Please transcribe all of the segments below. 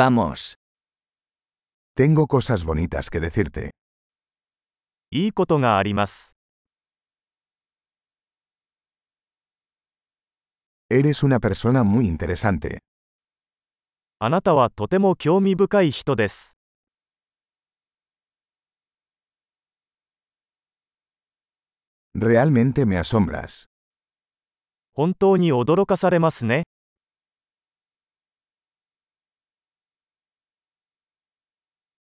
Vamos. Tengo cosas bonitas que decirte. いいことがあります。Eres una persona muy interesante. あなたはとても興味深い人です。Realmente me asombras. 本当に驚かされますね。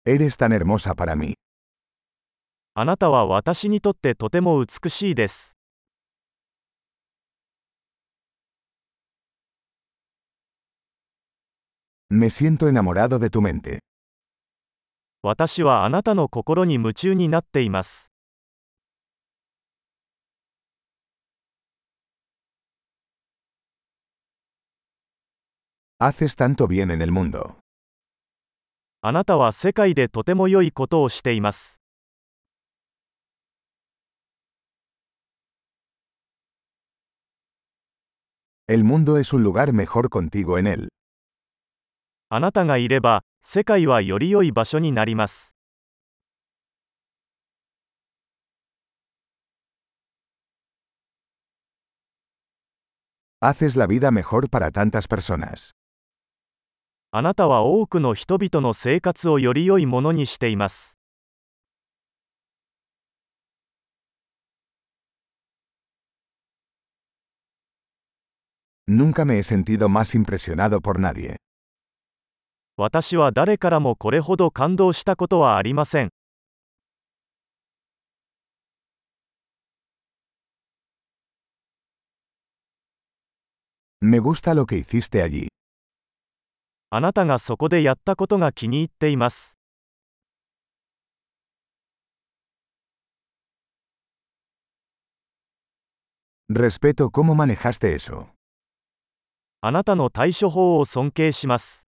Eres tan hermosa para mí. あなたは私にとってとても美しいです。Me siento enamorado de tu mente. 私はあなたの心に夢中になっています。Haces tanto bien en el mundo. あなたは世界でとても良いことをしています。El mundo es un lugar mejor contigo en él. あなたがいれば、世界はより良い場所になります。Haces la vida mejor para tantas personas. あなたは多くの人々の生活をより良いものにしています。Nunca me he sentido más impresionado por nadie. 私は誰からもこれほど感動したことはありません。Me gusta lo que hiciste allí. あなたがそこでやったことが気に入っています。Respeto cómo manejaste eso. あなたの対処法を尊敬します。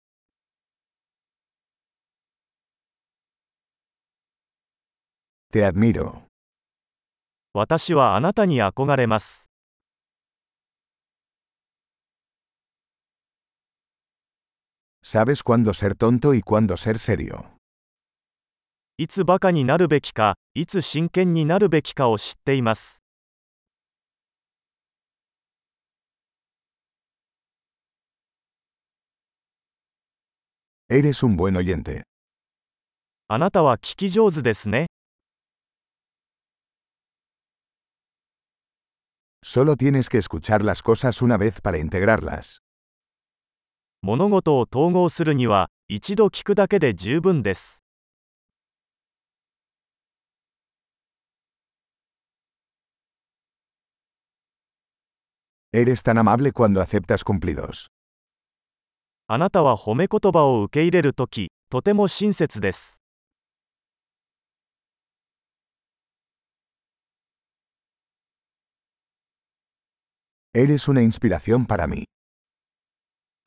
Te admiro. 私はあなたに憧れます。Sabes cuándo ser tonto y cuándo ser serio. いつバカになるべきか、いつ真剣になるべきかを知っています。 Eres un buen oyente. あなたは聞き上手ですね。 Solo tienes que escuchar las cosas una vez para integrarlas. 物事を統合するには、一度聞くだけで十分です。Eres tan amable cuando aceptas cumplidos. あなたは褒め言葉を受け入れるとき、とても親切です。Eres una inspiración para mí.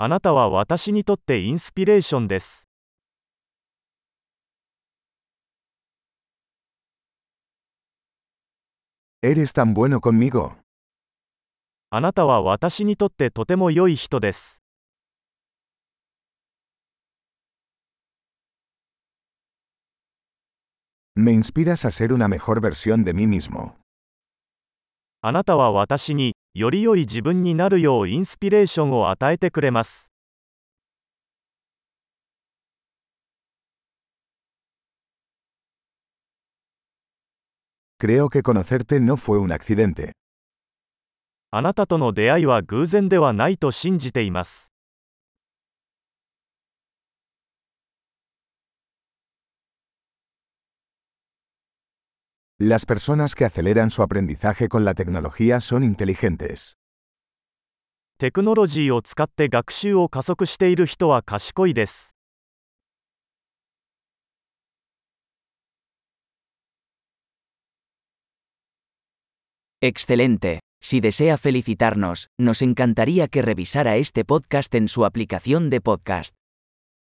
あなたは私にとってインスピレーションです。Eres tan bueno conmigo. あなたは私にとってとても良い人です。Me inspiras a ser una mejor versión de mí mismo. あなたは私に、より良い自分になるようインスピレーションを与えてくれます。Creo que conocerte no fue un accidente. あなたとの出会いは偶然ではないと信じています。Las personas que aceleran su aprendizaje con la tecnología son inteligentes. テクノロジーを使って学習を加速している人は賢いです。 Excelente. Si desea felicitarnos, nos encantaría que revisara este podcast en su aplicación de podcast.